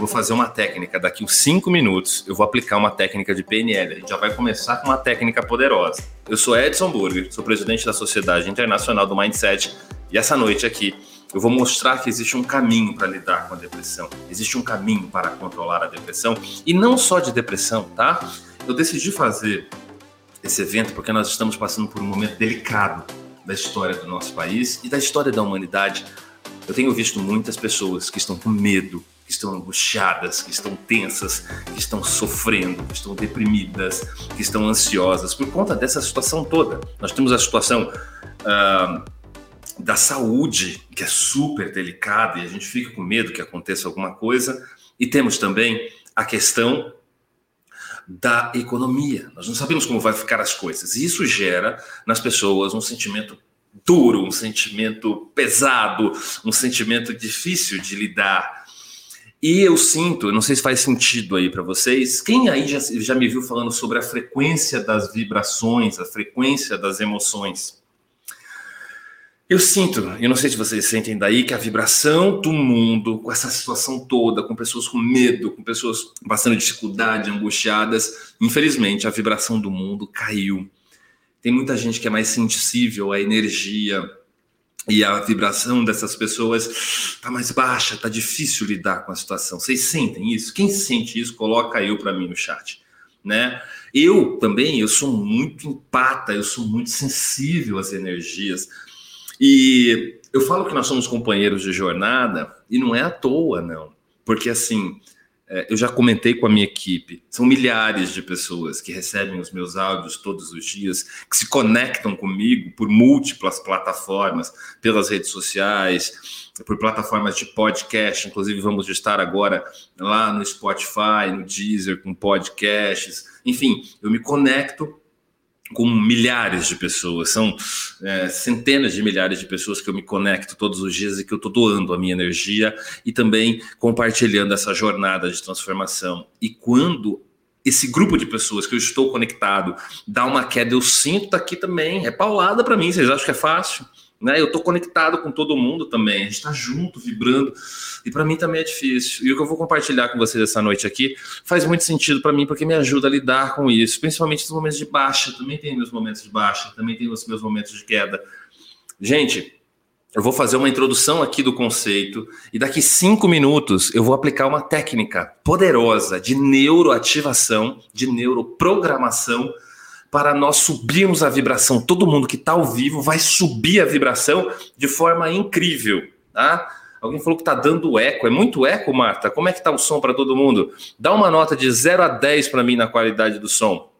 vou fazer uma técnica. Daqui uns 5 minutos, eu vou aplicar uma técnica de PNL. A gente já vai começar com uma técnica poderosa. Eu sou Edson Burger, sou presidente da Sociedade Internacional do Mindset. E essa noite aqui, eu vou mostrar que existe um caminho para lidar com a depressão. Existe um caminho para controlar a depressão. E não só de depressão, tá? Eu decidi fazer esse evento porque nós estamos passando por um momento delicado da história do nosso país e da história da humanidade. Eu tenho visto muitas pessoas que estão com medo, que estão angustiadas, que estão tensas, que estão sofrendo, que estão deprimidas, que estão ansiosas por conta dessa situação toda. Nós temos a situação uh, da saúde, que é super delicada e a gente fica com medo que aconteça alguma coisa, e temos também a questão da economia. Nós não sabemos como vai ficar as coisas. E isso gera nas pessoas um sentimento duro, um sentimento pesado, um sentimento difícil de lidar. E eu sinto, não sei se faz sentido aí para vocês, quem aí já, já me viu falando sobre a frequência das vibrações, a frequência das emoções? Eu sinto, eu não sei se vocês sentem daí, que a vibração do mundo, com essa situação toda, com pessoas com medo, com pessoas passando dificuldade, angustiadas, infelizmente a vibração do mundo caiu. Tem muita gente que é mais sensível à energia, e a vibração dessas pessoas está mais baixa, está difícil lidar com a situação. Vocês sentem isso? Quem sente isso, coloca eu para mim no chat, né? Eu também, eu sou muito empata, eu sou muito sensível às energias. E eu falo que nós somos companheiros de jornada e não é à toa, não. Porque assim, eu já comentei com a minha equipe, são milhares de pessoas que recebem os meus áudios todos os dias, que se conectam comigo por múltiplas plataformas, pelas redes sociais, por plataformas de podcast, inclusive vamos estar agora lá no Spotify, no Deezer, com podcasts. Enfim, eu me conecto com milhares de pessoas, são é, centenas de milhares de pessoas que eu me conecto todos os dias e que eu estou doando a minha energia e também compartilhando essa jornada de transformação. E quando esse grupo de pessoas que eu estou conectado dá uma queda, eu sinto aqui também, é paulada para mim, vocês acham que é fácil? Né? Eu estou conectado com todo mundo também, a gente está junto, vibrando, e para mim também é difícil. E o que eu vou compartilhar com vocês essa noite aqui faz muito sentido para mim, porque me ajuda a lidar com isso, principalmente nos momentos de baixa. Também tem meus momentos de baixa, também tem os meus momentos de queda. Gente, eu vou fazer uma introdução aqui do conceito e daqui cinco minutos eu vou aplicar uma técnica poderosa de neuroativação, de neuroprogramação para nós subirmos a vibração. Todo mundo que está ao vivo vai subir a vibração de forma incrível, tá? Alguém falou que está dando eco. É muito eco, Marta? Como é que está o som para todo mundo? Dá uma nota de 0 a 10 para mim na qualidade do som.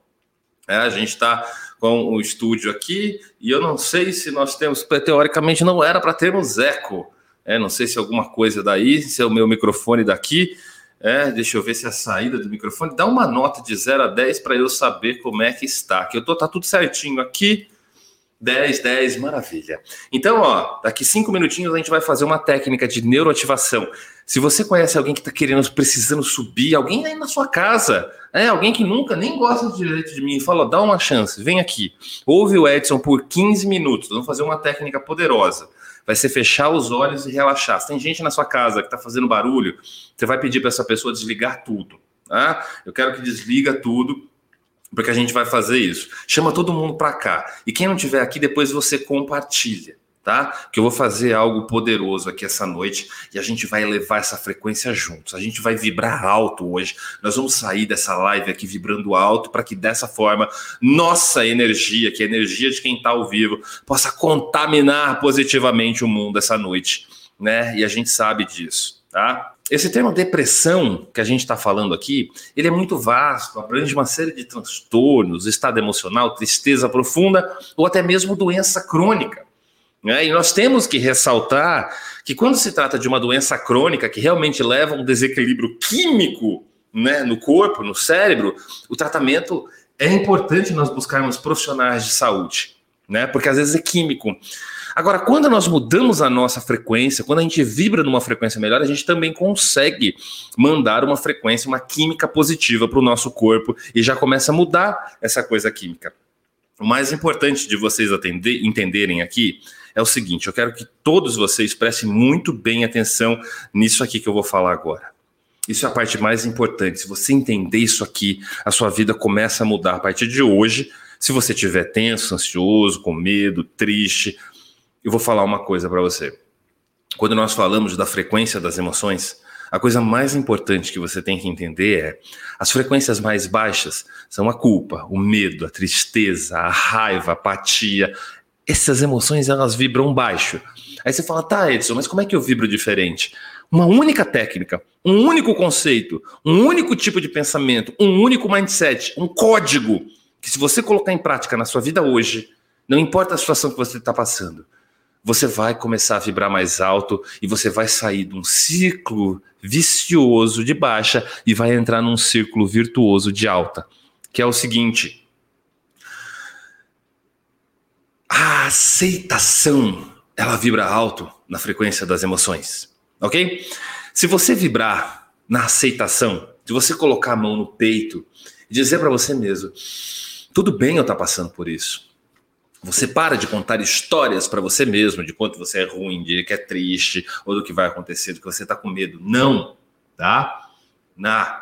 É, a gente está com o estúdio aqui e eu não sei se nós temos, teoricamente não era para termos eco. É, não sei se alguma coisa daí, se é o meu microfone daqui. É, deixa eu ver se a saída do microfone. Dá uma nota de 0 a 10 para eu saber como é que está. Que eu tô, tá tudo certinho aqui. 10, 10, maravilha. Então, ó, daqui cinco minutinhos a gente vai fazer uma técnica de neuroativação. Se você conhece alguém que está querendo, precisando subir, alguém aí na sua casa, é alguém que nunca nem gosta direito de mim, fala, dá uma chance, vem aqui. Ouve o Edson por 15 minutos. Vamos fazer uma técnica poderosa vai ser fechar os olhos e relaxar. Se tem gente na sua casa que está fazendo barulho, você vai pedir para essa pessoa desligar tudo. Tá? Eu quero que desliga tudo, porque a gente vai fazer isso. Chama todo mundo para cá. E quem não estiver aqui, depois você compartilha tá? Que eu vou fazer algo poderoso aqui essa noite e a gente vai elevar essa frequência juntos. A gente vai vibrar alto hoje. Nós vamos sair dessa live aqui vibrando alto para que dessa forma nossa energia, que é a energia de quem está ao vivo, possa contaminar positivamente o mundo essa noite, né? E a gente sabe disso, tá? Esse termo depressão que a gente está falando aqui, ele é muito vasto, abrange uma série de transtornos, estado emocional, tristeza profunda ou até mesmo doença crônica. Né? E nós temos que ressaltar que quando se trata de uma doença crônica que realmente leva a um desequilíbrio químico né, no corpo, no cérebro, o tratamento é importante nós buscarmos profissionais de saúde, né? Porque às vezes é químico. Agora, quando nós mudamos a nossa frequência, quando a gente vibra numa frequência melhor, a gente também consegue mandar uma frequência, uma química positiva para o nosso corpo e já começa a mudar essa coisa química. O mais importante de vocês atender, entenderem aqui é o seguinte: eu quero que todos vocês prestem muito bem atenção nisso aqui que eu vou falar agora. Isso é a parte mais importante. Se você entender isso aqui, a sua vida começa a mudar a partir de hoje. Se você estiver tenso, ansioso, com medo, triste, eu vou falar uma coisa para você. Quando nós falamos da frequência das emoções, a coisa mais importante que você tem que entender é as frequências mais baixas são a culpa, o medo, a tristeza, a raiva, a apatia. Essas emoções elas vibram baixo. Aí você fala, tá, Edson, mas como é que eu vibro diferente? Uma única técnica, um único conceito, um único tipo de pensamento, um único mindset, um código que se você colocar em prática na sua vida hoje, não importa a situação que você está passando, você vai começar a vibrar mais alto e você vai sair de um ciclo vicioso de baixa e vai entrar num círculo virtuoso de alta, que é o seguinte: a aceitação, ela vibra alto na frequência das emoções, ok? Se você vibrar na aceitação, se você colocar a mão no peito e dizer para você mesmo, tudo bem eu estar tá passando por isso. Você para de contar histórias para você mesmo de quanto você é ruim, de que é triste, ou do que vai acontecer, do que você está com medo. Não, tá? Não.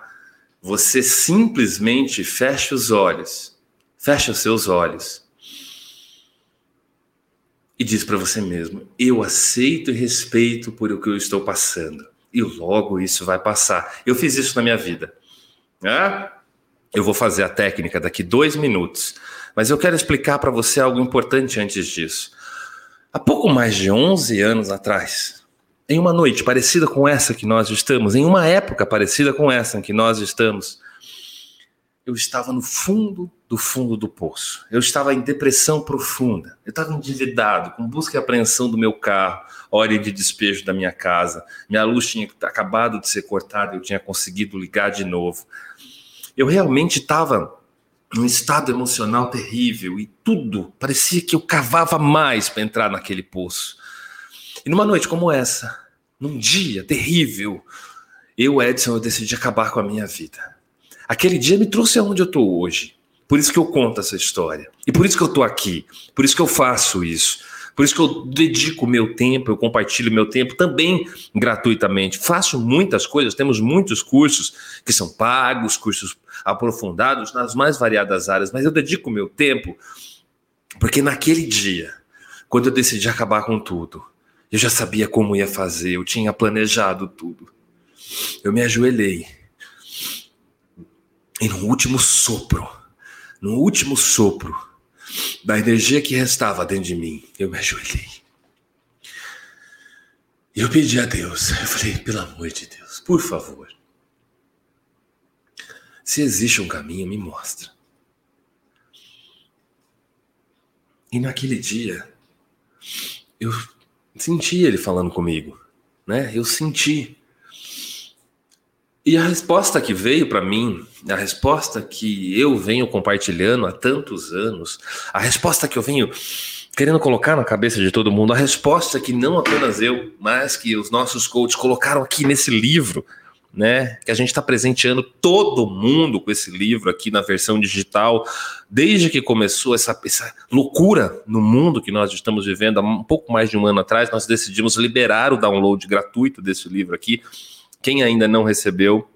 Você simplesmente fecha os olhos, fecha os seus olhos e diz para você mesmo: Eu aceito e respeito por o que eu estou passando. E logo isso vai passar. Eu fiz isso na minha vida. Né? Eu vou fazer a técnica daqui dois minutos. Mas eu quero explicar para você algo importante antes disso. Há pouco mais de 11 anos atrás, em uma noite parecida com essa que nós estamos, em uma época parecida com essa em que nós estamos, eu estava no fundo do fundo do poço. Eu estava em depressão profunda. Eu estava endividado, com busca e apreensão do meu carro, hora de despejo da minha casa. Minha luz tinha acabado de ser cortada, eu tinha conseguido ligar de novo. Eu realmente estava num estado emocional terrível e tudo parecia que eu cavava mais para entrar naquele poço. E numa noite como essa, num dia terrível, eu, Edson, eu decidi acabar com a minha vida. Aquele dia me trouxe aonde eu estou hoje. Por isso que eu conto essa história. E por isso que eu estou aqui. Por isso que eu faço isso. Por isso que eu dedico meu tempo, eu compartilho meu tempo também gratuitamente. Faço muitas coisas, temos muitos cursos que são pagos, cursos aprofundados nas mais variadas áreas, mas eu dedico meu tempo porque naquele dia, quando eu decidi acabar com tudo, eu já sabia como ia fazer, eu tinha planejado tudo. Eu me ajoelhei. E no último sopro, no último sopro, da energia que restava dentro de mim, eu me ajoelhei. E eu pedi a Deus, eu falei, pelo amor de Deus, por favor, se existe um caminho, me mostra. E naquele dia, eu senti ele falando comigo, né? Eu senti e a resposta que veio para mim, a resposta que eu venho compartilhando há tantos anos, a resposta que eu venho querendo colocar na cabeça de todo mundo, a resposta que não apenas eu, mas que os nossos coaches colocaram aqui nesse livro, né? Que a gente está presenteando todo mundo com esse livro aqui na versão digital, desde que começou essa, essa loucura no mundo que nós estamos vivendo há um pouco mais de um ano atrás, nós decidimos liberar o download gratuito desse livro aqui quem ainda não recebeu,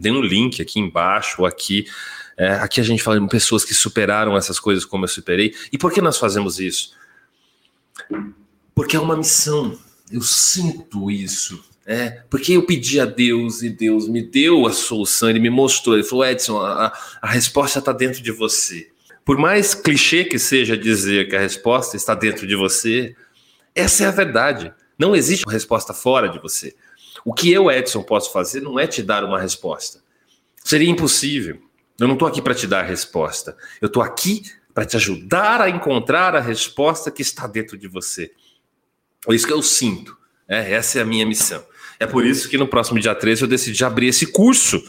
tem um link aqui embaixo aqui. É, aqui a gente fala de pessoas que superaram essas coisas como eu superei. E por que nós fazemos isso? Porque é uma missão. Eu sinto isso. É, porque eu pedi a Deus e Deus me deu a solução, ele me mostrou, ele falou: Edson, a, a resposta está dentro de você. Por mais clichê que seja dizer que a resposta está dentro de você, essa é a verdade. Não existe uma resposta fora de você. O que eu, Edson, posso fazer não é te dar uma resposta. Seria impossível. Eu não estou aqui para te dar a resposta. Eu estou aqui para te ajudar a encontrar a resposta que está dentro de você. É isso que eu sinto. É, essa é a minha missão. É por isso que no próximo dia 13 eu decidi abrir esse curso.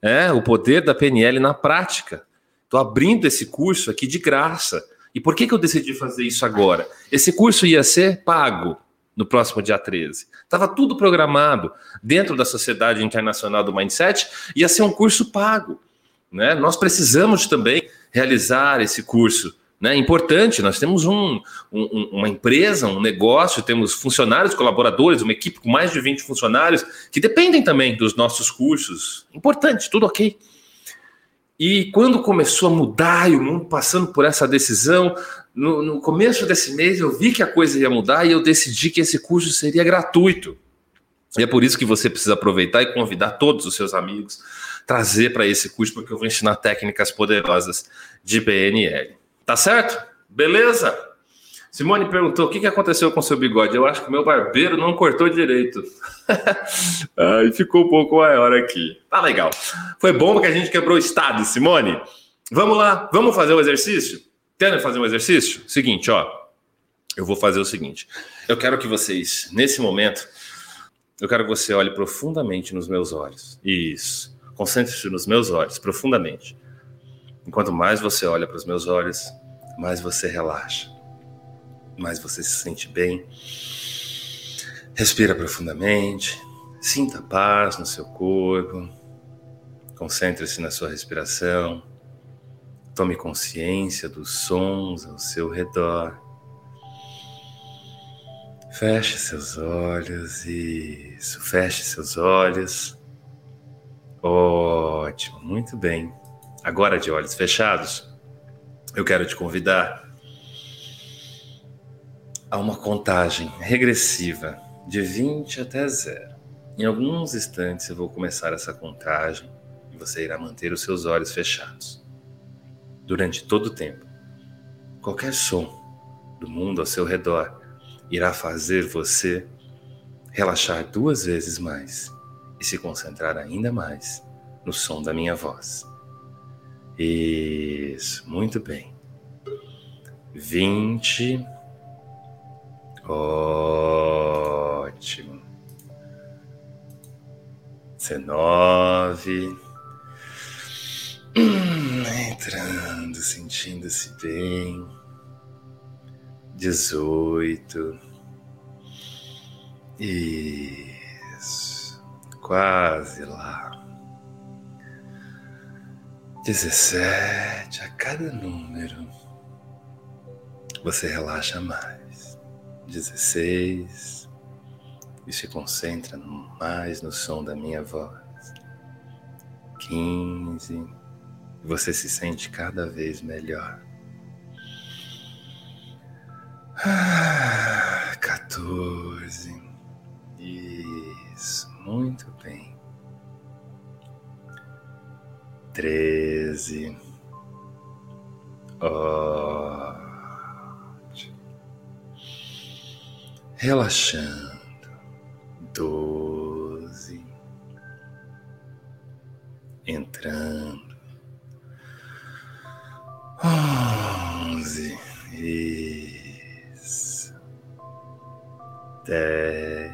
É, o poder da PNL na prática. Estou abrindo esse curso aqui de graça. E por que, que eu decidi fazer isso agora? Esse curso ia ser pago no próximo dia 13. Estava tudo programado dentro da Sociedade Internacional do Mindset, ia ser um curso pago. Né? Nós precisamos também realizar esse curso Né? Importante, nós temos um, um, uma empresa, um negócio, temos funcionários, colaboradores, uma equipe com mais de 20 funcionários que dependem também dos nossos cursos. Importante, tudo ok. E quando começou a mudar e o mundo passando por essa decisão, no, no começo desse mês eu vi que a coisa ia mudar e eu decidi que esse curso seria gratuito. E é por isso que você precisa aproveitar e convidar todos os seus amigos, trazer para esse curso, porque eu vou ensinar técnicas poderosas de PNL. Tá certo? Beleza? Simone perguntou o que, que aconteceu com seu bigode. Eu acho que o meu barbeiro não cortou direito. Ai, ficou um pouco maior aqui. Tá legal. Foi bom porque a gente quebrou o estado, Simone. Vamos lá, vamos fazer o exercício? Querem fazer um exercício? Seguinte, ó. Eu vou fazer o seguinte. Eu quero que vocês, nesse momento, eu quero que você olhe profundamente nos meus olhos. Isso. Concentre-se nos meus olhos, profundamente. Enquanto mais você olha para os meus olhos, mais você relaxa, mais você se sente bem. Respira profundamente, sinta paz no seu corpo, concentre-se na sua respiração, tome consciência dos sons ao seu redor. Feche seus olhos, isso, feche seus olhos. Ótimo, muito bem. Agora, de olhos fechados, eu quero te convidar a uma contagem regressiva de 20 até zero. Em alguns instantes eu vou começar essa contagem e você irá manter os seus olhos fechados. Durante todo o tempo, qualquer som do mundo ao seu redor irá fazer você relaxar duas vezes mais e se concentrar ainda mais no som da minha voz. Isso, muito bem. Vinte. Ótimo. Dezenove. Hum, entrando, sentindo-se bem. Dezoito. Isso. Quase lá. 17, a cada número você relaxa mais. 16 e se concentra mais no som da minha voz. 15 você se sente cada vez melhor. Ah, 14 Isso, muito bem treze. Ótimo. Relaxando. Doze. Entrando. Onze. Isso. Dez.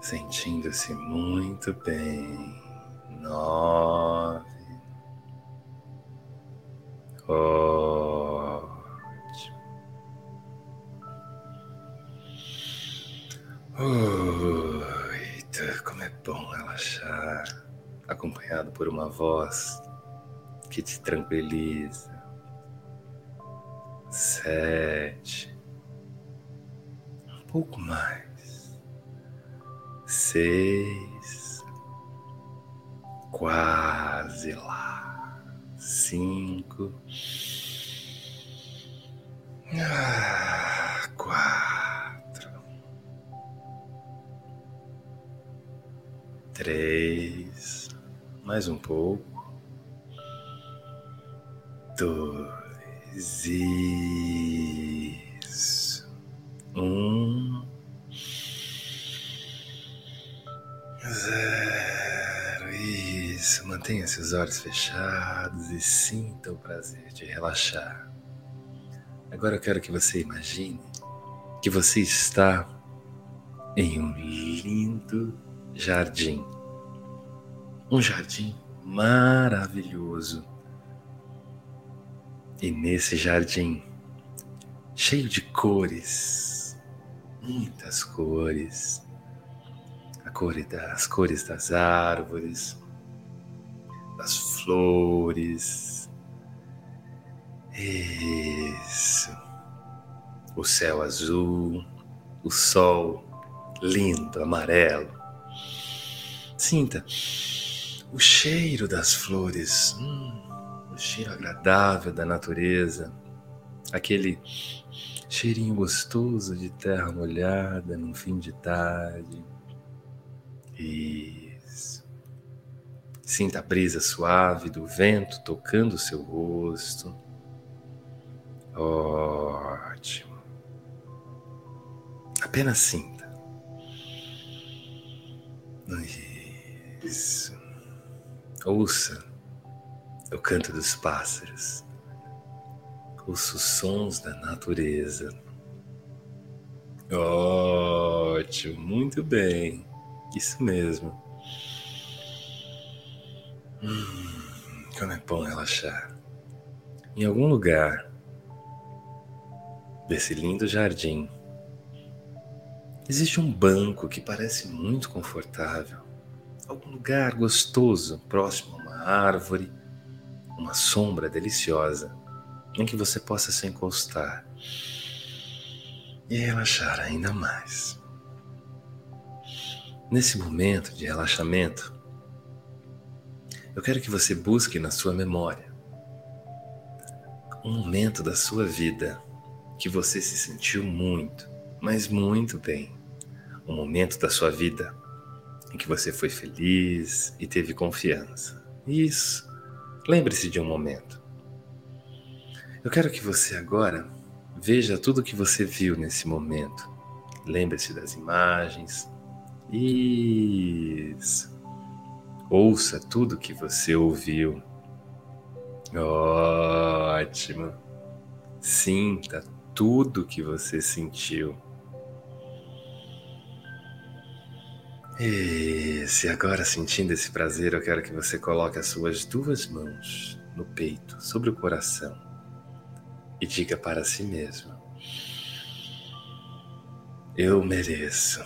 sentindo-se muito bem. Nove. Ótimo. Oito. Como é bom relaxar, acompanhado por uma voz que te tranquiliza. Sete. Um pouco mais seis, quase lá, cinco, ah, três, mais um pouco, dois, isso, um. Zero. Isso. Mantenha seus olhos fechados e sinta o prazer de relaxar. Agora eu quero que você imagine que você está em um lindo jardim. Um jardim maravilhoso. E nesse jardim, cheio de cores, muitas cores, cor das, as cores das árvores, das flores. Isso. O céu azul, o sol lindo, amarelo. Sinta o cheiro das flores, hum, o cheiro agradável da natureza, aquele cheirinho gostoso de terra molhada num fim de tarde. Isso. Sinta a brisa suave do vento tocando o seu rosto. Ótimo. Apenas sinta. Ouça o canto dos pássaros. Ouça os sons da natureza. Ótimo, muito bem. Isso mesmo. Hum, como é bom relaxar. Em algum lugar desse lindo jardim existe um banco que parece muito confortável. Algum lugar gostoso, próximo a uma árvore, uma sombra deliciosa em que você possa se encostar e relaxar ainda mais. Nesse momento de relaxamento, eu quero que você busque na sua memória um momento da sua vida que você se sentiu muito, mas muito bem. Um momento da sua vida em que você foi feliz e teve confiança. Isso. Lembre-se de um momento. Eu quero que você agora veja tudo o que você viu nesse momento. Lembre-se das imagens. Isso. Ouça tudo que você ouviu. Ótimo. Sinta tudo que você sentiu. E se agora sentindo esse prazer, eu quero que você coloque as suas duas mãos no peito, sobre o coração e diga para si mesmo: Eu mereço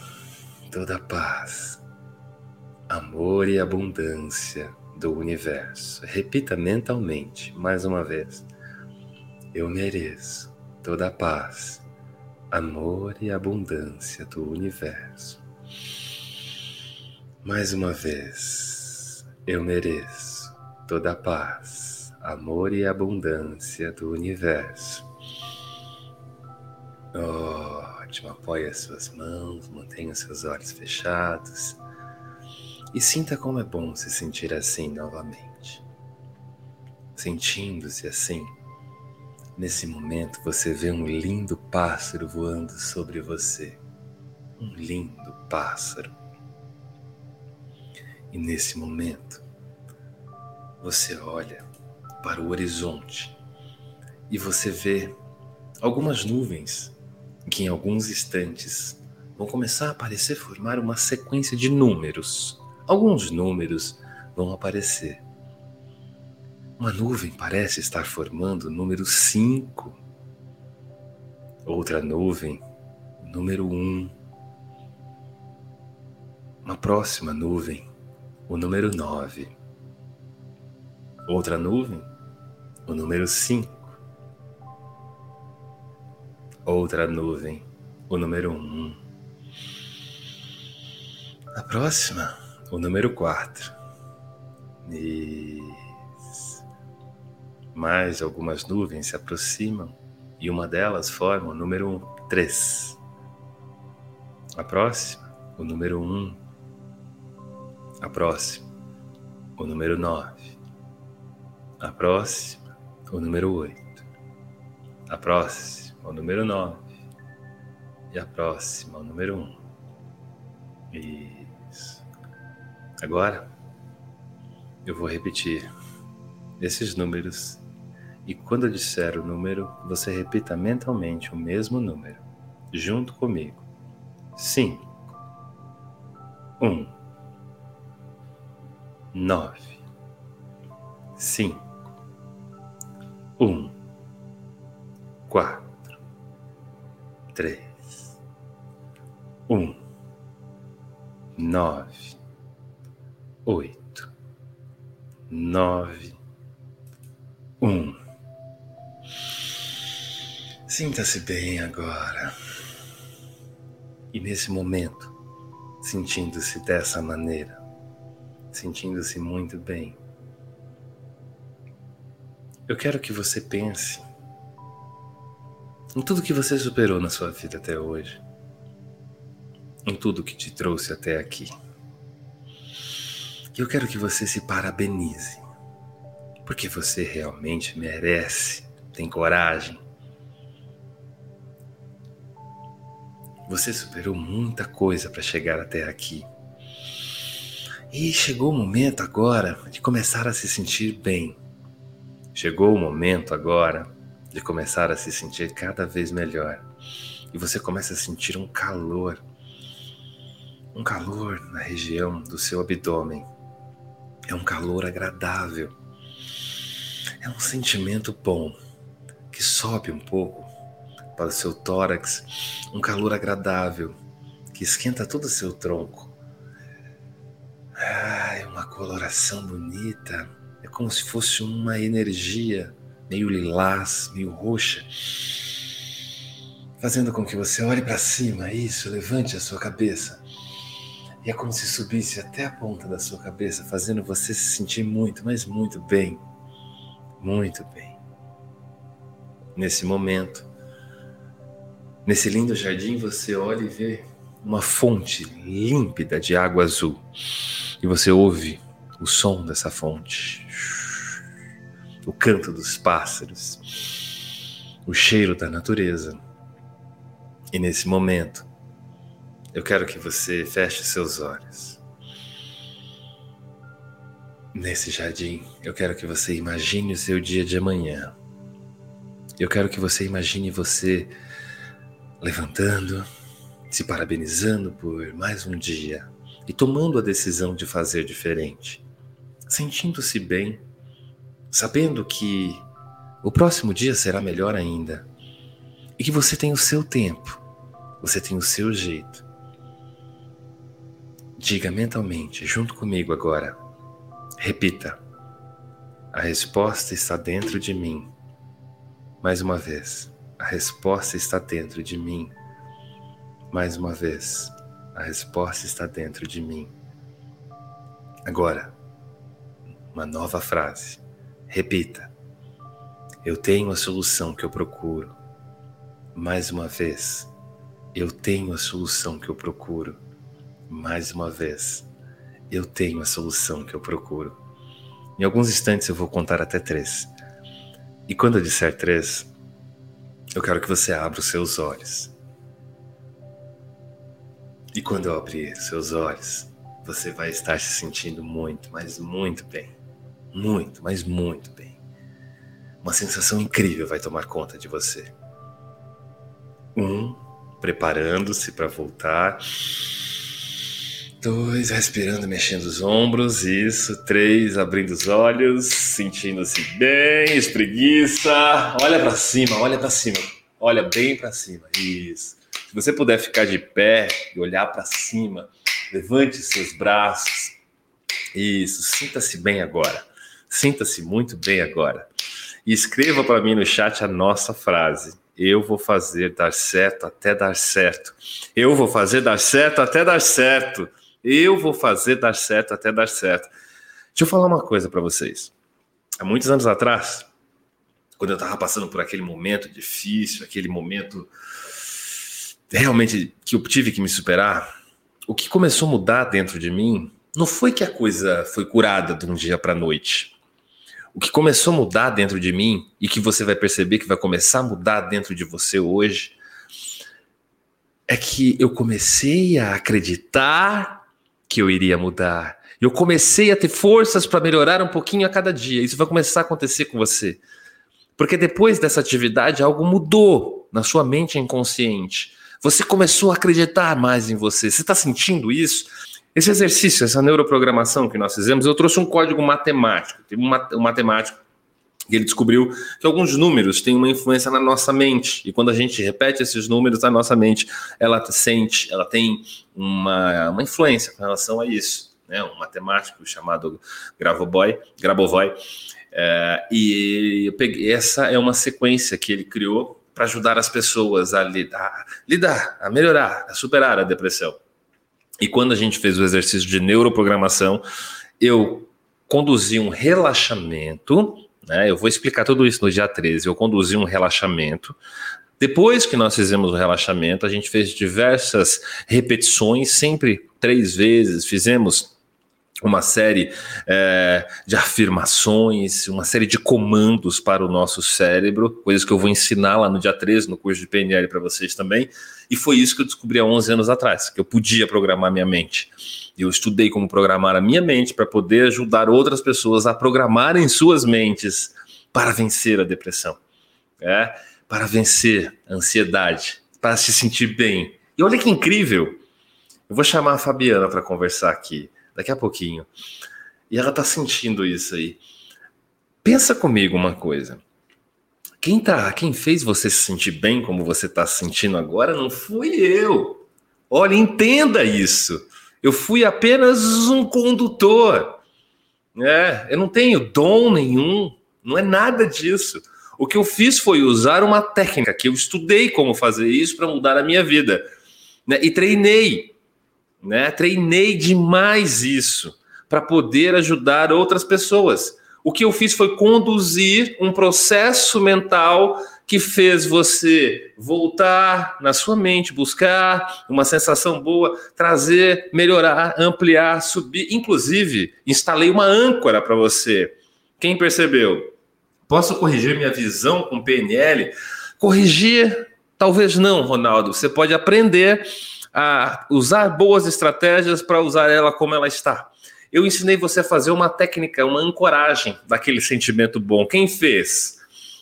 toda a paz, amor e abundância do universo. Repita mentalmente mais uma vez: Eu mereço toda a paz, amor e abundância do universo. Mais uma vez, eu mereço toda a paz amor e abundância do universo. Ótimo, apoie as suas mãos, mantenha os seus olhos fechados e sinta como é bom se sentir assim novamente. Sentindo-se assim, nesse momento você vê um lindo pássaro voando sobre você. Um lindo pássaro. E nesse momento, você olha para o horizonte e você vê algumas nuvens que em alguns instantes vão começar a aparecer, formar uma sequência de números. Alguns números vão aparecer. Uma nuvem parece estar formando o número 5. Outra nuvem, número 1. Um. Uma próxima nuvem, o número 9. Outra nuvem, o número 5. Outra nuvem, o número 1. Um. A próxima, o número 4. Isso. Mais algumas nuvens se aproximam e uma delas forma o número 3. A próxima, o número 1. Um. A próxima, o número 9. A próxima, o número 8. A próxima, o número 9. E a próxima, o número 1. Isso. Agora, eu vou repetir esses números e quando eu disser o número, você repita mentalmente o mesmo número, junto comigo. 5, 1, 9, 5, um, quatro, três, um, nove, oito, nove, um. Sinta-se bem agora. E nesse momento, sentindo-se dessa maneira, sentindo-se muito bem, eu quero que você pense em tudo que você superou na sua vida até hoje, em tudo que te trouxe até aqui. E eu quero que você se parabenize, porque você realmente merece, tem coragem. Você superou muita coisa para chegar até aqui. E chegou o momento agora de começar a se sentir bem. Chegou o momento agora de começar a se sentir cada vez melhor. E você começa a sentir um calor, um calor na região do seu abdômen. É um calor agradável. É um sentimento bom que sobe um pouco para o seu tórax, um calor agradável que esquenta todo o seu tronco. Ah, é uma coloração bonita, é como se fosse uma energia meio lilás, meio roxa, fazendo com que você olhe para cima, isso, levante a sua cabeça. E é como se subisse até a ponta da sua cabeça, fazendo você se sentir muito, mas muito bem. Muito bem. Nesse momento, nesse lindo jardim, você olha e vê uma fonte límpida de água azul. E você ouve o som dessa fonte o canto dos pássaros, o cheiro da natureza. E nesse momento, eu quero que você feche seus olhos. Nesse jardim, eu quero que você imagine o seu dia de amanhã. Eu quero que você imagine você levantando, se parabenizando por mais um dia e tomando a decisão de fazer diferente, sentindo-se bem sabendo que o próximo dia será melhor ainda e que você tem o seu tempo, você tem o seu jeito. Diga mentalmente, junto comigo agora, repita: a resposta está dentro de mim. Mais uma vez, a resposta está dentro de mim. Mais uma vez, a resposta está dentro de mim. Agora, uma nova frase. Repita: Eu tenho a solução que eu procuro. Mais uma vez, eu tenho a solução que eu procuro. Mais uma vez, eu tenho a solução que eu procuro. Em alguns instantes eu vou contar até três. E quando eu disser três, eu quero que você abra os seus olhos. E quando eu abrir seus olhos, você vai estar se sentindo muito, mas muito bem. Muito, mas muito bem. Uma sensação incrível vai tomar conta de você. Um, preparando-se para voltar. Dois, respirando, mexendo os ombros. Isso. Três, abrindo os olhos, sentindo-se bem, espreguiça. Olha para cima, olha para cima. Olha bem para cima. Isso. Se você puder ficar de pé e olhar para cima, levante seus braços. Isso. Sinta-se bem agora. Sinta-se muito bem agora. E escreva para mim no chat a nossa frase. Eu vou fazer dar certo até dar certo. Eu vou fazer dar certo até dar certo. Eu vou fazer dar certo até dar certo. Deixa eu falar uma coisa para vocês. Há muitos anos atrás, quando eu estava passando por aquele momento difícil, aquele momento realmente que eu tive que me superar, o que começou a mudar dentro de mim não foi que a coisa foi curada de um dia para noite. O que começou a mudar dentro de mim e que você vai perceber que vai começar a mudar dentro de você hoje é que eu comecei a acreditar que eu iria mudar. Eu comecei a ter forças para melhorar um pouquinho a cada dia. Isso vai começar a acontecer com você. Porque depois dessa atividade, algo mudou na sua mente inconsciente. Você começou a acreditar mais em você. Você está sentindo isso? Esse exercício, essa neuroprogramação que nós fizemos, eu trouxe um código matemático. Tem um, matemático que ele descobriu que alguns números têm uma influência na nossa mente. E quando a gente repete esses números, a nossa mente, ela sente, ela tem uma, uma influência com relação a isso. né, um matemático chamado Grabovoi, Grabovoi é, e eu peguei, essa é uma sequência que ele criou para ajudar as pessoas a lidar, a lidar, a melhorar, a superar a depressão. E quando a gente fez o exercício de neuroprogramação, eu conduzi um relaxamento, né? Eu vou explicar tudo isso no dia 13. Eu conduzi um relaxamento. Depois que nós fizemos o relaxamento, a gente fez diversas repetições, sempre três vezes. Fizemos uma série é, de afirmações, uma série de comandos para o nosso cérebro, coisas que eu vou ensinar lá no dia 13, no curso de PNL para vocês também. E foi isso que eu descobri há 11 anos atrás, que eu podia programar minha mente. Eu estudei como programar a minha mente para poder ajudar outras pessoas a programarem suas mentes para vencer a depressão, é? para vencer a ansiedade, para se sentir bem. E olha que incrível! Eu vou chamar a Fabiana para conversar aqui daqui a pouquinho. E ela tá sentindo isso aí. Pensa comigo uma coisa. Quem tá, quem fez você se sentir bem como você tá se sentindo agora não fui eu. Olha, entenda isso. Eu fui apenas um condutor. É, eu não tenho dom nenhum, não é nada disso. O que eu fiz foi usar uma técnica que eu estudei como fazer isso para mudar a minha vida. Né? E treinei né? Treinei demais isso para poder ajudar outras pessoas. O que eu fiz foi conduzir um processo mental que fez você voltar na sua mente, buscar uma sensação boa, trazer, melhorar, ampliar, subir. Inclusive, instalei uma âncora para você. Quem percebeu? Posso corrigir minha visão com PNL? Corrigir? Talvez não, Ronaldo. Você pode aprender a usar boas estratégias para usar ela como ela está. Eu ensinei você a fazer uma técnica, uma ancoragem daquele sentimento bom. Quem fez?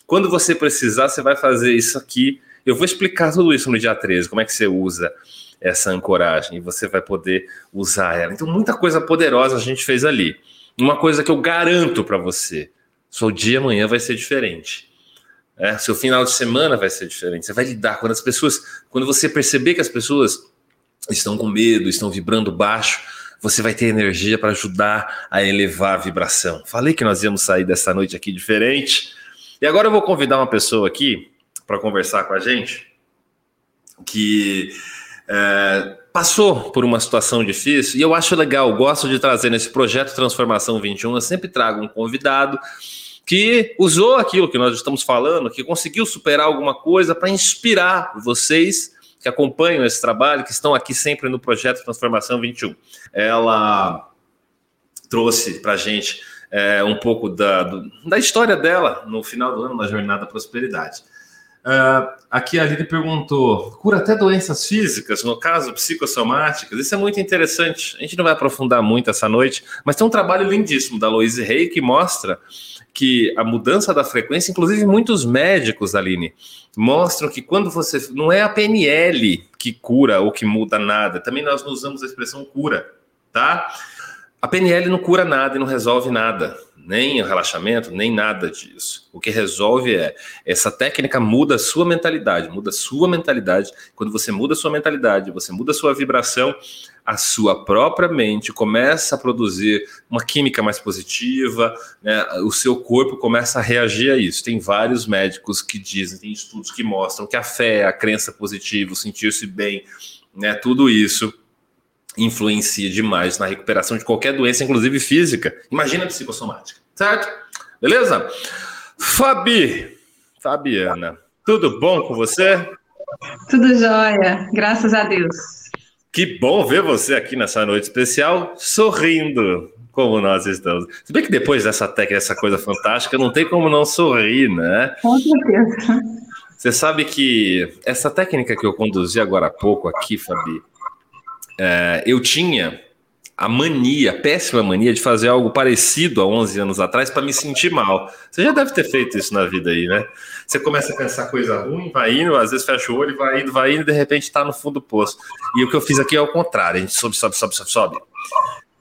Quando você precisar, você vai fazer isso aqui. Eu vou explicar tudo isso no dia 13, como é que você usa essa ancoragem e você vai poder usar ela. Então, muita coisa poderosa a gente fez ali. Uma coisa que eu garanto para você: seu dia amanhã vai ser diferente. É, seu final de semana vai ser diferente. Você vai lidar quando as pessoas, quando você perceber que as pessoas estão com medo, estão vibrando baixo, você vai ter energia para ajudar a elevar a vibração. Falei que nós íamos sair dessa noite aqui diferente. E agora eu vou convidar uma pessoa aqui para conversar com a gente que é, passou por uma situação difícil e eu acho legal, gosto de trazer nesse projeto Transformação 21, eu sempre trago um convidado que usou aquilo que nós estamos falando, que conseguiu superar alguma coisa para inspirar vocês que acompanham esse trabalho, que estão aqui sempre no projeto Transformação 21. Ela trouxe para a gente é, um pouco da, do, da história dela no final do ano, na Jornada da Prosperidade. Uh, aqui a Aline perguntou: cura até doenças físicas, no caso psicossomáticas? Isso é muito interessante. A gente não vai aprofundar muito essa noite, mas tem um trabalho lindíssimo da Louise Rey que mostra que a mudança da frequência, inclusive muitos médicos, Aline, mostram que quando você. Não é a PNL que cura ou que muda nada, também nós não usamos a expressão cura, tá? A PNL não cura nada e não resolve nada, nem o relaxamento, nem nada disso. O que resolve é essa técnica muda a sua mentalidade, muda a sua mentalidade. Quando você muda a sua mentalidade, você muda a sua vibração, a sua própria mente começa a produzir uma química mais positiva, né? o seu corpo começa a reagir a isso. Tem vários médicos que dizem, tem estudos que mostram que a fé, a crença positiva, o sentir-se bem, né? tudo isso influencia demais na recuperação de qualquer doença, inclusive física. Imagina a psicossomática, certo? Beleza? Fabi, Fabiana, tudo bom com você? Tudo jóia, graças a Deus. Que bom ver você aqui nessa noite especial, sorrindo, como nós estamos. Se bem que depois dessa técnica, essa coisa fantástica, não tem como não sorrir, né? Com certeza. Você sabe que essa técnica que eu conduzi agora há pouco aqui, Fabi, é, eu tinha a mania, a péssima mania de fazer algo parecido há 11 anos atrás para me sentir mal. Você já deve ter feito isso na vida aí, né? Você começa a pensar coisa ruim, vai indo, às vezes fecha o olho, vai indo, vai indo, e de repente está no fundo do poço. E o que eu fiz aqui é o contrário, a gente sobe, sobe, sobe, sobe, sobe.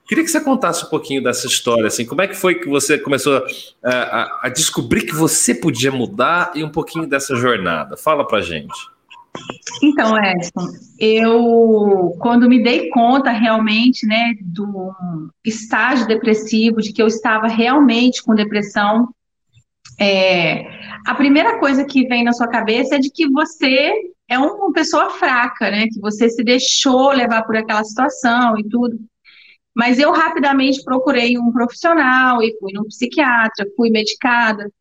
Queria que você contasse um pouquinho dessa história, assim, como é que foi que você começou a, a, a descobrir que você podia mudar e um pouquinho dessa jornada? Fala pra gente. Então, Edson, eu, quando me dei conta realmente, né, do estágio depressivo, de que eu estava realmente com depressão, é, a primeira coisa que vem na sua cabeça é de que você é uma pessoa fraca, né, que você se deixou levar por aquela situação e tudo. Mas eu rapidamente procurei um profissional e fui no psiquiatra, fui medicada.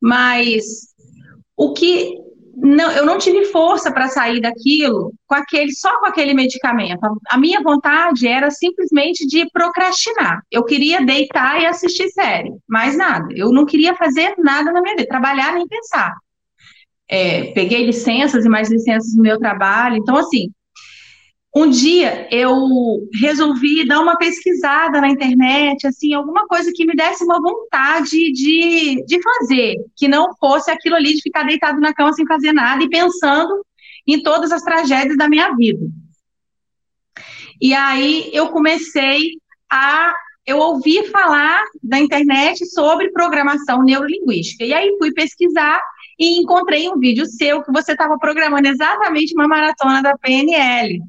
Mas o que não, eu não tive força para sair daquilo com aquele só com aquele medicamento. A minha vontade era simplesmente de procrastinar. Eu queria deitar e assistir série, mais nada. Eu não queria fazer nada na minha vida, trabalhar nem pensar. É, peguei licenças e mais licenças no meu trabalho. Então, assim, um dia eu resolvi dar uma pesquisada na internet, assim, alguma coisa que me desse uma vontade de, de fazer, que não fosse aquilo ali de ficar deitado na cama sem fazer nada e pensando em todas as tragédias da minha vida. E aí eu comecei a eu ouvi falar da internet sobre programação neurolinguística. E aí fui pesquisar e encontrei um vídeo seu que você estava programando exatamente uma maratona da PNL.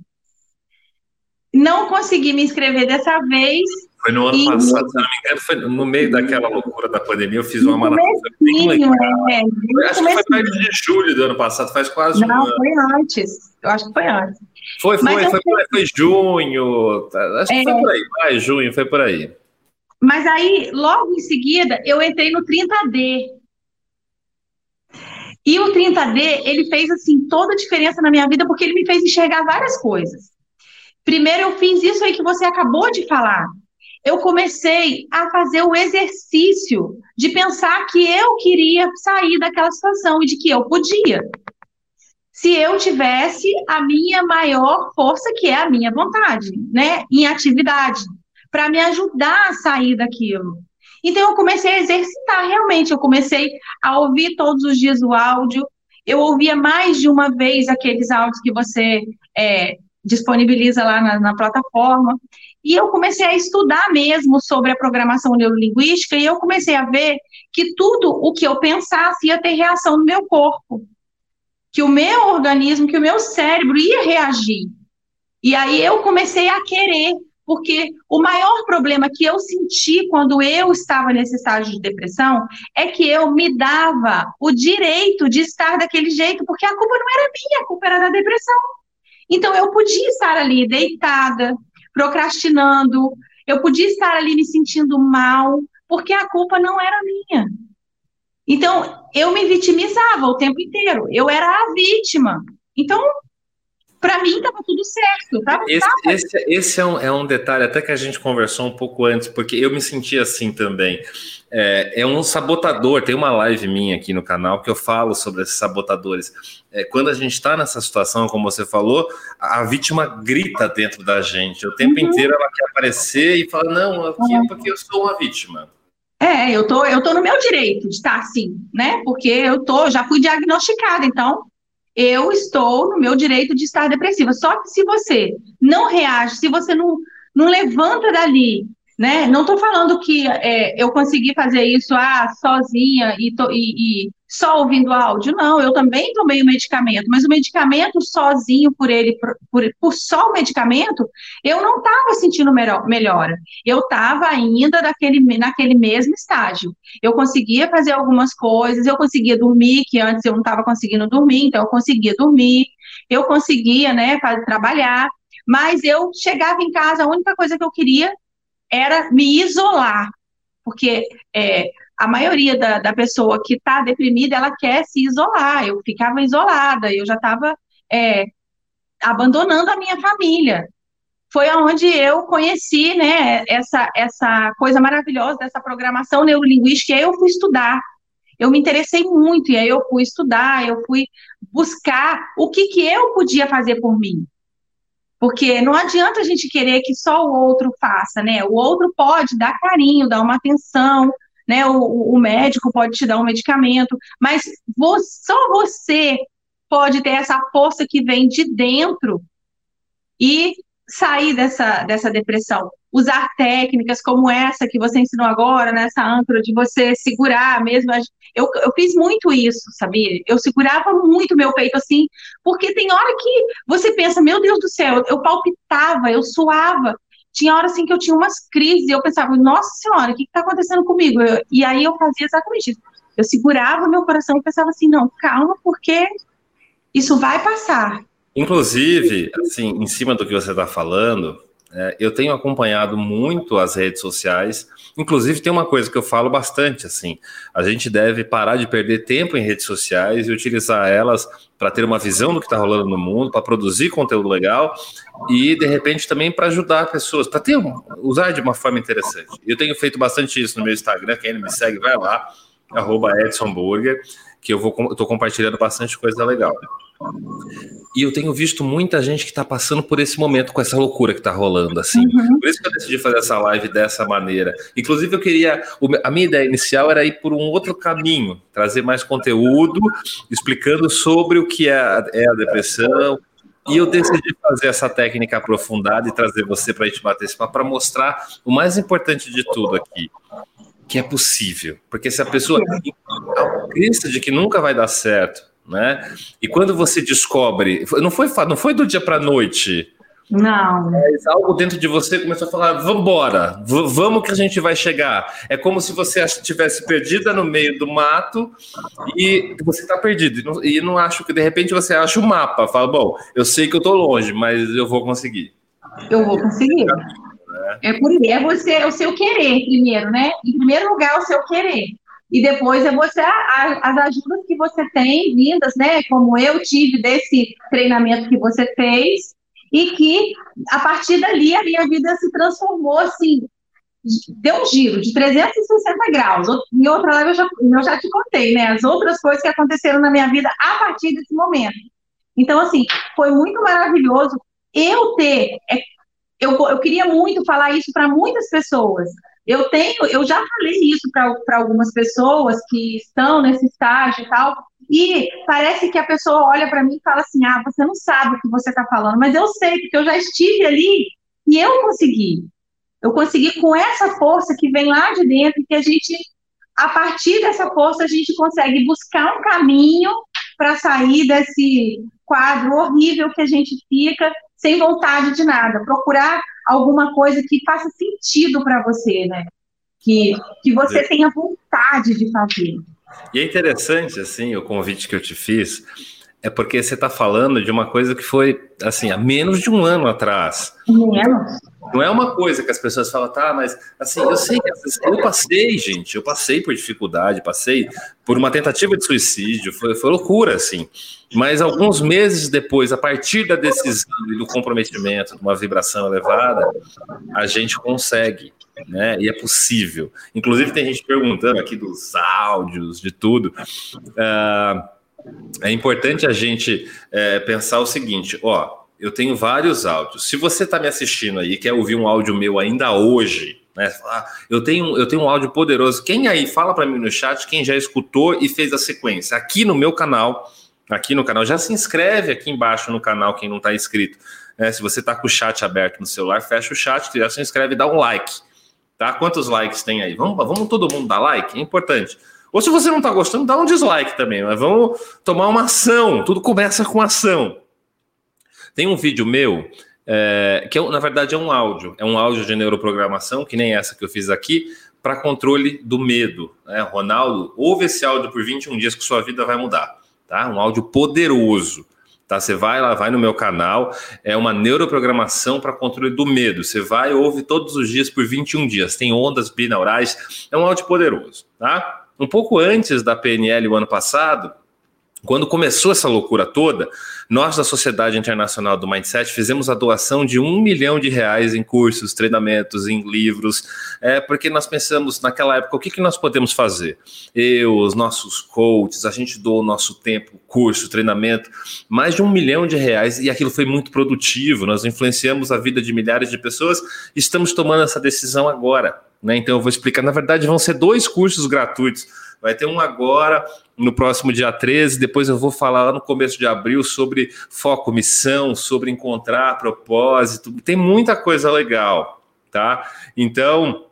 Não consegui me inscrever dessa vez. Foi no ano e... passado, se não me engano, foi no meio daquela loucura da pandemia, eu fiz uma maratona bem legal. É, acho que foi perto de julho do ano passado, faz quase não, um ano. Não, foi antes. Eu acho que foi antes. Foi, foi, foi, foi, foi junho, tá, acho que é... foi por aí, junho, foi por aí. Mas aí, logo em seguida, eu entrei no 30D. E o 30D, ele fez, assim, toda a diferença na minha vida, porque ele me fez enxergar várias coisas. Primeiro, eu fiz isso aí que você acabou de falar. Eu comecei a fazer o exercício de pensar que eu queria sair daquela situação e de que eu podia. Se eu tivesse a minha maior força, que é a minha vontade, né, em atividade, para me ajudar a sair daquilo. Então eu comecei a exercitar realmente, eu comecei a ouvir todos os dias o áudio, eu ouvia mais de uma vez aqueles áudios que você é, disponibiliza lá na, na, plataforma. E eu comecei a estudar mesmo sobre a programação neurolinguística e eu comecei a ver que tudo o que eu pensasse ia ter reação no meu corpo. Que o meu organismo, que o meu cérebro ia reagir. E aí eu comecei a querer, porque o maior problema que eu senti quando eu estava nesse estágio de depressão é que eu me dava o direito de estar daquele jeito, porque a culpa não era minha, a culpa era da depressão. Então, eu podia estar ali deitada, procrastinando, eu podia estar ali me sentindo mal, porque a culpa não era minha. Então, eu me vitimizava o tempo inteiro, eu era a vítima. Então, para mim estava tudo certo. Tava, esse, tava... esse, esse é, um, é, um, detalhe até que a gente conversou um pouco antes, porque eu me senti assim também. É, é, um sabotador, tem uma live minha aqui no canal que eu falo sobre esses sabotadores. É, quando a gente está nessa situação, como você falou, a vítima grita dentro da gente. O tempo uhum. inteiro ela quer aparecer e fala, não, aqui é porque eu sou uma vítima. É, eu tô, eu tô no meu direito de estar assim, né? Porque eu tô, já fui diagnosticada, então eu estou no meu direito de estar depressiva. Só que se você não reage, se você não, não levanta dali, né? Não estou falando que é, eu consegui fazer isso ah, sozinha e, to, e, e, só ouvindo áudio. Não, eu também tomei o medicamento, mas o medicamento sozinho, por ele, por, por só o medicamento, eu não estava sentindo melhor, melhora. Eu estava ainda daquele, naquele mesmo estágio. Eu conseguia fazer algumas coisas, eu conseguia dormir, que antes eu não estava conseguindo dormir, então eu conseguia dormir, eu conseguia, né, trabalhar, mas eu chegava em casa, a única coisa que eu queria era me isolar, porque é, a maioria da, da pessoa que está deprimida, ela quer se isolar. Eu ficava isolada, eu já estava é, abandonando a minha família. Foi onde eu conheci, né, essa, essa coisa maravilhosa dessa programação neurolinguística, e aí eu fui estudar. Eu me interessei muito, e aí eu fui estudar, eu fui buscar o que, que eu podia fazer por mim. Porque não adianta a gente querer que só o outro faça, né? O outro pode dar carinho, dar uma atenção, né? O, o médico pode te dar um medicamento, mas só você pode ter essa força que vem de dentro e sair dessa, dessa depressão. Usar técnicas como essa que você ensinou agora, nessa né, âncora, de você segurar mesmo. Eu, eu fiz muito isso, sabia? Eu segurava muito meu peito assim, porque tem hora que você pensa, meu Deus do céu, eu palpitava, eu suava. Tinha hora assim que eu tinha umas crises eu pensava, nossa senhora, o que está acontecendo comigo? Eu, e aí eu fazia exatamente isso. Eu segurava meu coração e pensava assim, não, calma, porque isso vai passar. Inclusive, assim, em cima do que você está falando, é, eu tenho acompanhado muito as redes sociais. Inclusive, tem uma coisa que eu falo bastante, assim, a gente deve parar de perder tempo em redes sociais e utilizar elas para ter uma visão do que está rolando no mundo, para produzir conteúdo legal e, de repente, também para ajudar pessoas, para usar de uma forma interessante. Eu tenho feito bastante isso no meu Instagram, quem não me segue, vai lá, arroba Edson Burger, que eu vou estou compartilhando bastante coisa legal. E eu tenho visto muita gente que está passando por esse momento com essa loucura que está rolando, assim. Uhum. Por isso que eu decidi fazer essa live dessa maneira. Inclusive, eu queria. A minha ideia inicial era ir por um outro caminho, trazer mais conteúdo, explicando sobre o que é a, é a depressão. E eu decidi fazer essa técnica aprofundada e trazer você para a gente bater esse papo para mostrar o mais importante de tudo aqui, que é possível. Porque se a pessoa crença de que nunca vai dar certo, né? E quando você descobre, não foi não foi do dia para noite. Não. Mas algo dentro de você começou a falar: vamos embora, vamos que a gente vai chegar. É como se você estivesse perdida no meio do mato e você está perdido. E não, e não acho que de repente você acha o mapa. Fala: bom, eu sei que eu estou longe, mas eu vou conseguir. Eu vou conseguir. É por aí, é você, é o seu querer primeiro, né? Em primeiro lugar, é o seu querer e depois é você as ajudas que você tem vindas, né? Como eu tive desse treinamento que você fez e que a partir dali a minha vida se transformou assim, deu um giro de 360 graus. Em outra live eu já, eu já te contei, né? As outras coisas que aconteceram na minha vida a partir desse momento. Então, assim, foi muito maravilhoso eu ter. Eu, eu queria muito falar isso para muitas pessoas, eu tenho, eu já falei isso para algumas pessoas que estão nesse estágio e tal, e parece que a pessoa olha para mim e fala assim: ah, você não sabe o que você está falando, mas eu sei, porque eu já estive ali e eu consegui. Eu consegui com essa força que vem lá de dentro, que a gente, a partir dessa força, a gente consegue buscar um caminho para sair desse quadro horrível que a gente fica sem vontade de nada, procurar alguma coisa que faça sentido para você, né? Que, que você tenha vontade de fazer. E é interessante, assim, o convite que eu te fiz, é porque você está falando de uma coisa que foi, assim, há menos de um ano atrás. Menos. Não é uma coisa que as pessoas falam, tá, mas, assim, eu sei que eu passei, gente, eu passei por dificuldade, passei por uma tentativa de suicídio, foi, foi loucura, assim. Mas alguns meses depois, a partir da decisão e do comprometimento, de uma vibração elevada, a gente consegue, né? E é possível. Inclusive, tem gente perguntando aqui dos áudios, de tudo. Uh, é importante a gente é, pensar o seguinte: ó, eu tenho vários áudios. Se você está me assistindo aí e quer ouvir um áudio meu ainda hoje, né? Ah, eu tenho, eu tenho um áudio poderoso. Quem aí fala para mim no chat quem já escutou e fez a sequência aqui no meu canal, aqui no canal, já se inscreve aqui embaixo no canal quem não está inscrito. É, se você está com o chat aberto no celular, fecha o chat, já se inscreve, dá um like, tá? Quantos likes tem aí? Vamos, vamos todo mundo dar like, é importante. Ou se você não está gostando, dá um dislike também, mas vamos tomar uma ação. Tudo começa com ação. Tem um vídeo meu, é, que é, na verdade é um áudio, é um áudio de neuroprogramação, que nem essa que eu fiz aqui, para controle do medo. Né? Ronaldo, ouve esse áudio por 21 dias que sua vida vai mudar. Tá? Um áudio poderoso. Tá? Você vai lá, vai no meu canal, é uma neuroprogramação para controle do medo. Você vai, ouve todos os dias por 21 dias. Tem ondas binaurais, é um áudio poderoso. Tá? Um pouco antes da PNL o ano passado, quando começou essa loucura toda, nós da Sociedade Internacional do Mindset fizemos a doação de um milhão de reais em cursos, treinamentos, em livros, é, porque nós pensamos naquela época o que, que nós podemos fazer. Eu, os nossos coaches, a gente doou o nosso tempo, curso, treinamento, mais de um milhão de reais e aquilo foi muito produtivo. Nós influenciamos a vida de milhares de pessoas. Estamos tomando essa decisão agora. Né? Então eu vou explicar. Na verdade, vão ser dois cursos gratuitos vai ter um agora, no próximo dia 13. Depois eu vou falar lá no começo de abril sobre foco, missão, sobre encontrar propósito. Tem muita coisa legal, tá? Então.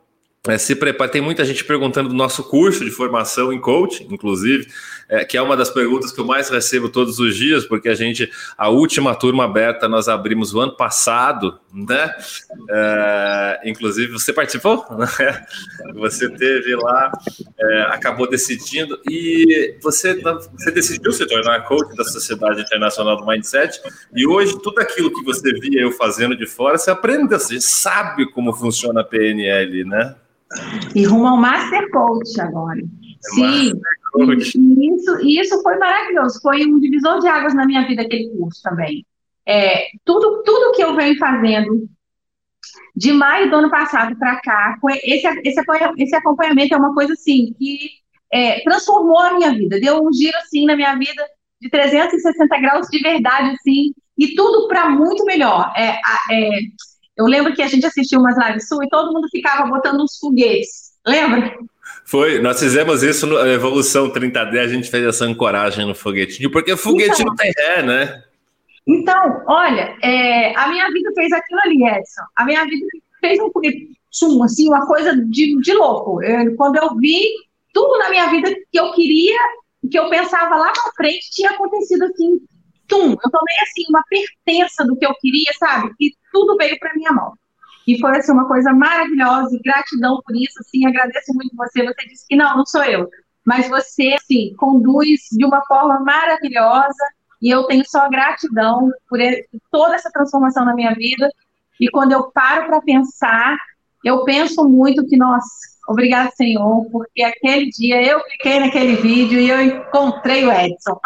É, se prepare, tem muita gente perguntando do nosso curso de formação em coaching, inclusive é, que é uma das perguntas que eu mais recebo todos os dias, porque a gente, a última turma aberta, nós abrimos o ano passado, né? É, inclusive, você participou? Né? Você teve lá, é, acabou decidindo, e você, você decidiu se tornar coach da Sociedade Internacional do Mindset, e hoje tudo aquilo que você via eu fazendo de fora, você aprende, você sabe como funciona a PNL, né? E rumo ao Master Coach agora. É Sim, e isso, isso foi maravilhoso, foi um divisor de águas na minha vida, aquele curso também. É, tudo, tudo que eu venho fazendo de maio do ano passado para cá, esse, esse, esse acompanhamento é uma coisa assim que é, transformou a minha vida, deu um giro assim na minha vida de 360 graus de verdade, assim, e tudo para muito melhor. É, é, eu lembro que a gente assistiu umas lives sul e todo mundo ficava botando uns foguetes, lembra? Foi, nós fizemos isso na Evolução 30D, a gente fez essa ancoragem no foguetinho, porque foguete então, não tem ré, né? Então, olha, é, a minha vida fez aquilo ali, Edson. A minha vida fez um foguete, assim, uma coisa de, de louco. Eu, quando eu vi tudo na minha vida que eu queria, que eu pensava lá na frente, tinha acontecido assim, tum. Eu tomei, assim, uma pertença do que eu queria, sabe? E tudo veio para minha mão. E foi assim, uma coisa maravilhosa, e gratidão por isso, assim, agradeço muito você. Você disse que não, não sou eu, mas você, assim, conduz de uma forma maravilhosa, e eu tenho só gratidão por toda essa transformação na minha vida. E quando eu paro para pensar, eu penso muito que, nossa, obrigado, Senhor, porque aquele dia eu cliquei naquele vídeo e eu encontrei o Edson.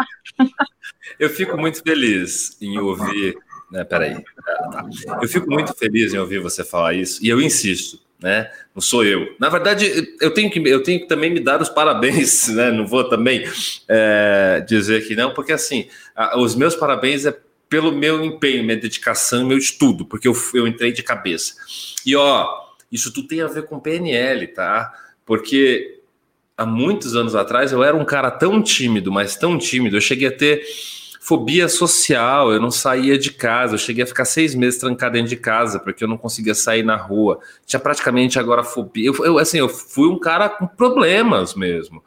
Eu fico muito feliz em ouvir né, peraí. Tá. Eu fico muito feliz em ouvir você falar isso, e eu insisto, né? Não sou eu. Na verdade, eu tenho que, eu tenho que também me dar os parabéns, né? Não vou também é, dizer que não, porque assim, os meus parabéns é pelo meu empenho, minha dedicação, meu estudo, porque eu, eu entrei de cabeça. E ó, isso tudo tem a ver com PNL, tá? Porque há muitos anos atrás eu era um cara tão tímido, mas tão tímido, eu cheguei a ter fobia social, eu não saía de casa, eu cheguei a ficar seis meses trancado dentro de casa, porque eu não conseguia sair na rua. Tinha praticamente agora fobia. Eu, eu assim, eu fui um cara com problemas mesmo.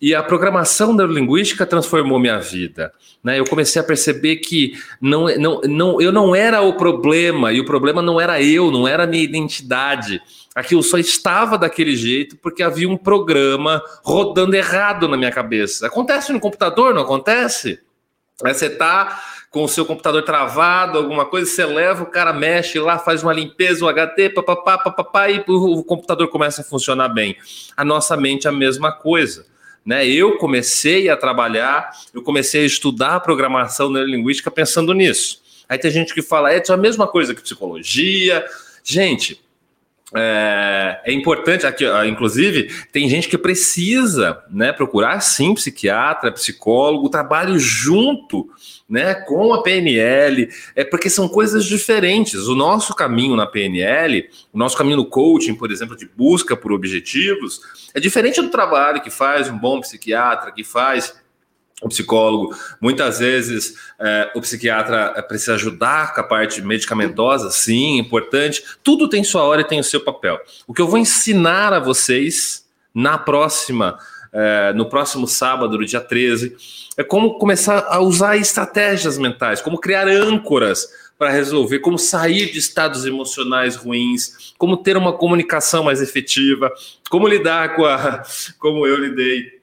E a programação neurolinguística transformou minha vida. Né? Eu comecei a perceber que não, não, não, eu não era o problema, e o problema não era eu, não era a minha identidade. Aquilo só estava daquele jeito porque havia um programa rodando errado na minha cabeça. Acontece no computador, não acontece? Você está com o seu computador travado, alguma coisa, você leva, o cara mexe lá, faz uma limpeza, o HT, papapá, papapá, e o computador começa a funcionar bem. A nossa mente é a mesma coisa. Né? Eu comecei a trabalhar, eu comecei a estudar programação neurolinguística pensando nisso. Aí tem gente que fala, é, é a mesma coisa que psicologia. Gente, é, é, importante aqui, inclusive, tem gente que precisa, né, procurar sim psiquiatra, psicólogo, trabalho junto, né, com a PNL, é porque são coisas diferentes. O nosso caminho na PNL, o nosso caminho no coaching, por exemplo, de busca por objetivos, é diferente do trabalho que faz um bom psiquiatra, que faz o psicólogo, muitas vezes é, o psiquiatra é, precisa ajudar com a parte medicamentosa, sim, importante. Tudo tem sua hora e tem o seu papel. O que eu vou ensinar a vocês na próxima, é, no próximo sábado, no dia 13, é como começar a usar estratégias mentais, como criar âncoras para resolver, como sair de estados emocionais ruins, como ter uma comunicação mais efetiva, como lidar com a, como eu lidei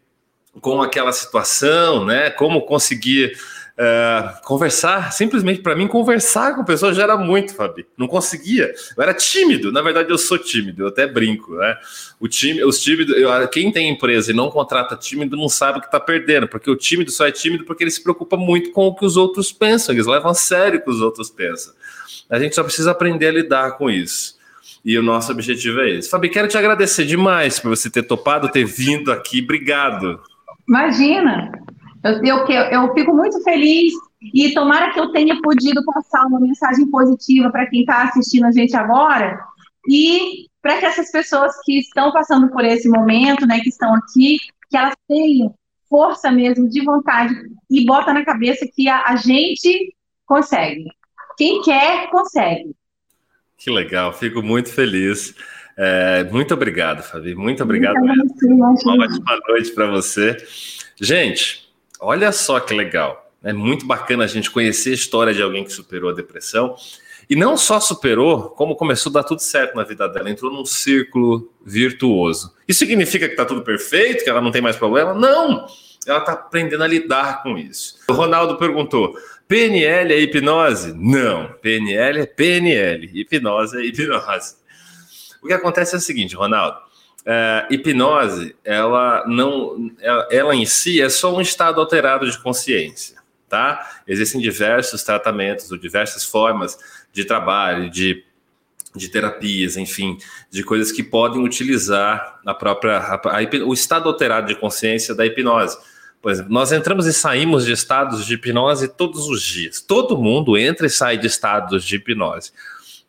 com aquela situação, né? Como conseguir uh, conversar, simplesmente para mim conversar com pessoas já era muito, Fabi. Não conseguia. Eu era tímido. Na verdade, eu sou tímido. Eu até brinco, né? O time, os tímidos, eu, quem tem empresa e não contrata tímido não sabe o que está perdendo, porque o tímido só é tímido porque ele se preocupa muito com o que os outros pensam. Eles levam a sério o que os outros pensam. A gente só precisa aprender a lidar com isso. E o nosso objetivo é esse. Fabi, quero te agradecer demais por você ter topado, ter vindo aqui. Obrigado. Imagina! Eu, eu, eu fico muito feliz e tomara que eu tenha podido passar uma mensagem positiva para quem está assistindo a gente agora e para que essas pessoas que estão passando por esse momento, né, que estão aqui, que elas tenham força mesmo, de vontade, e bota na cabeça que a, a gente consegue. Quem quer, consegue. Que legal, fico muito feliz. É, muito obrigado, Fabi. Muito obrigado. Uma ótima noite para você. Gente, olha só que legal. É muito bacana a gente conhecer a história de alguém que superou a depressão. E não só superou, como começou a dar tudo certo na vida dela. Entrou num círculo virtuoso. Isso significa que está tudo perfeito, que ela não tem mais problema? Não! Ela está aprendendo a lidar com isso. O Ronaldo perguntou: PNL é hipnose? Não, PNL é PNL, hipnose é hipnose. O que acontece é o seguinte, Ronaldo, é, hipnose, ela não, ela, ela, em si é só um estado alterado de consciência, tá? Existem diversos tratamentos ou diversas formas de trabalho, de, de terapias, enfim, de coisas que podem utilizar a própria, a, a, o estado alterado de consciência da hipnose. Por exemplo, nós entramos e saímos de estados de hipnose todos os dias. Todo mundo entra e sai de estados de hipnose.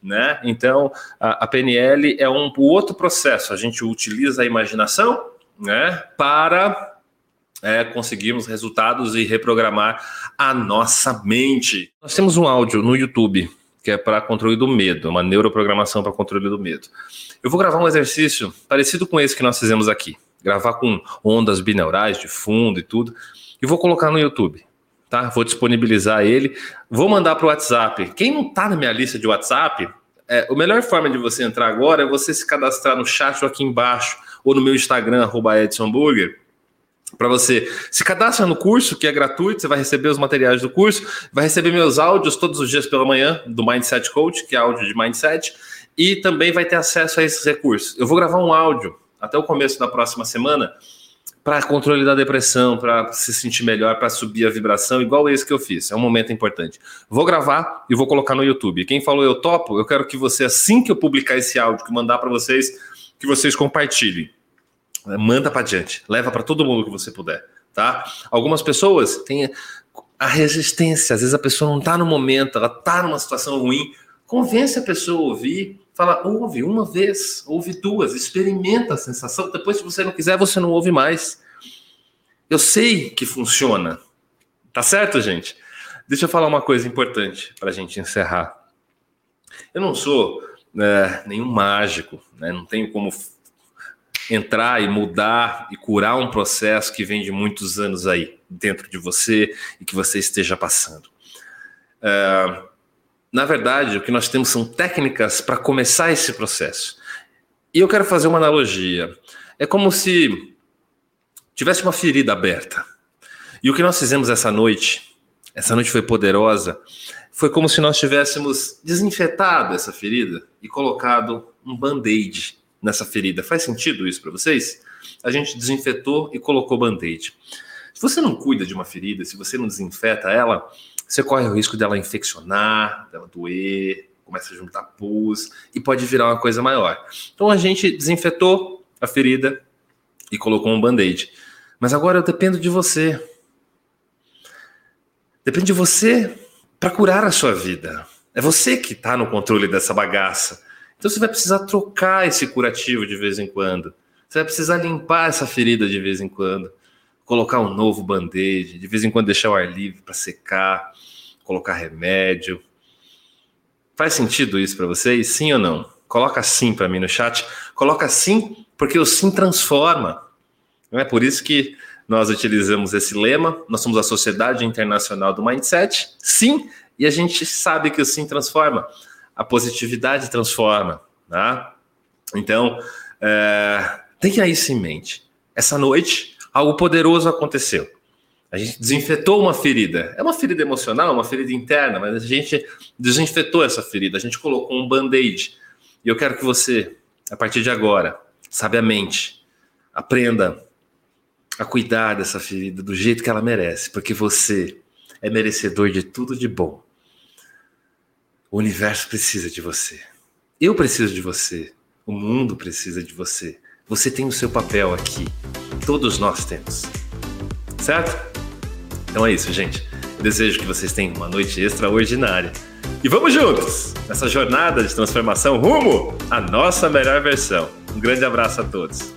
Né? Então, a, a PNL é um, outro processo. A gente utiliza a imaginação né, para é, conseguirmos resultados e reprogramar a nossa mente. Nós temos um áudio no YouTube que é para controle do medo, uma neuroprogramação para controle do medo. Eu vou gravar um exercício parecido com esse que nós fizemos aqui gravar com ondas binaurais de fundo e tudo, e vou colocar no YouTube. Tá? Vou disponibilizar ele, vou mandar para o WhatsApp. Quem não está na minha lista de WhatsApp, é, a melhor forma de você entrar agora é você se cadastrar no chat aqui embaixo, ou no meu Instagram, arroba EdsonBurger, para você se cadastra no curso, que é gratuito, você vai receber os materiais do curso, vai receber meus áudios todos os dias pela manhã, do Mindset Coach, que é áudio de Mindset, e também vai ter acesso a esses recursos. Eu vou gravar um áudio até o começo da próxima semana para controle da depressão, para se sentir melhor, para subir a vibração, igual esse que eu fiz. É um momento importante. Vou gravar e vou colocar no YouTube. Quem falou eu topo, eu quero que você, assim que eu publicar esse áudio, que mandar para vocês, que vocês compartilhem. Manda para diante, leva para todo mundo que você puder, tá? Algumas pessoas têm a resistência, às vezes a pessoa não está no momento, ela está numa situação ruim. Convence a pessoa a ouvir, Fala, ouve uma vez, ouve duas, experimenta a sensação. Depois, se você não quiser, você não ouve mais. Eu sei que funciona. Tá certo, gente? Deixa eu falar uma coisa importante para a gente encerrar. Eu não sou é, nenhum mágico, né? não tenho como entrar e mudar e curar um processo que vem de muitos anos aí dentro de você e que você esteja passando. É, na verdade, o que nós temos são técnicas para começar esse processo. E eu quero fazer uma analogia. É como se tivesse uma ferida aberta. E o que nós fizemos essa noite, essa noite foi poderosa, foi como se nós tivéssemos desinfetado essa ferida e colocado um band-aid nessa ferida. Faz sentido isso para vocês? A gente desinfetou e colocou band-aid. Se você não cuida de uma ferida, se você não desinfeta ela, você corre o risco dela infeccionar, dela doer, começa a juntar pus e pode virar uma coisa maior. Então a gente desinfetou a ferida e colocou um band-aid. Mas agora eu dependo de você. Depende de você para curar a sua vida. É você que está no controle dessa bagaça. Então você vai precisar trocar esse curativo de vez em quando. Você vai precisar limpar essa ferida de vez em quando colocar um novo band-aid, de vez em quando deixar o ar livre para secar, colocar remédio. Faz sentido isso para vocês? Sim ou não? Coloca sim para mim no chat. Coloca sim, porque o sim transforma. Não é por isso que nós utilizamos esse lema. Nós somos a Sociedade Internacional do Mindset. Sim, e a gente sabe que o sim transforma. A positividade transforma. Tá? Então, é, tenha isso em mente. Essa noite, algo poderoso aconteceu. A gente desinfetou uma ferida. É uma ferida emocional, uma ferida interna, mas a gente desinfetou essa ferida, a gente colocou um band-aid. E eu quero que você, a partir de agora, sabiamente, aprenda a cuidar dessa ferida do jeito que ela merece, porque você é merecedor de tudo de bom. O universo precisa de você. Eu preciso de você. O mundo precisa de você. Você tem o seu papel aqui. Todos nós temos. Certo? Então é isso, gente. Eu desejo que vocês tenham uma noite extraordinária. E vamos juntos nessa jornada de transformação rumo à nossa melhor versão. Um grande abraço a todos.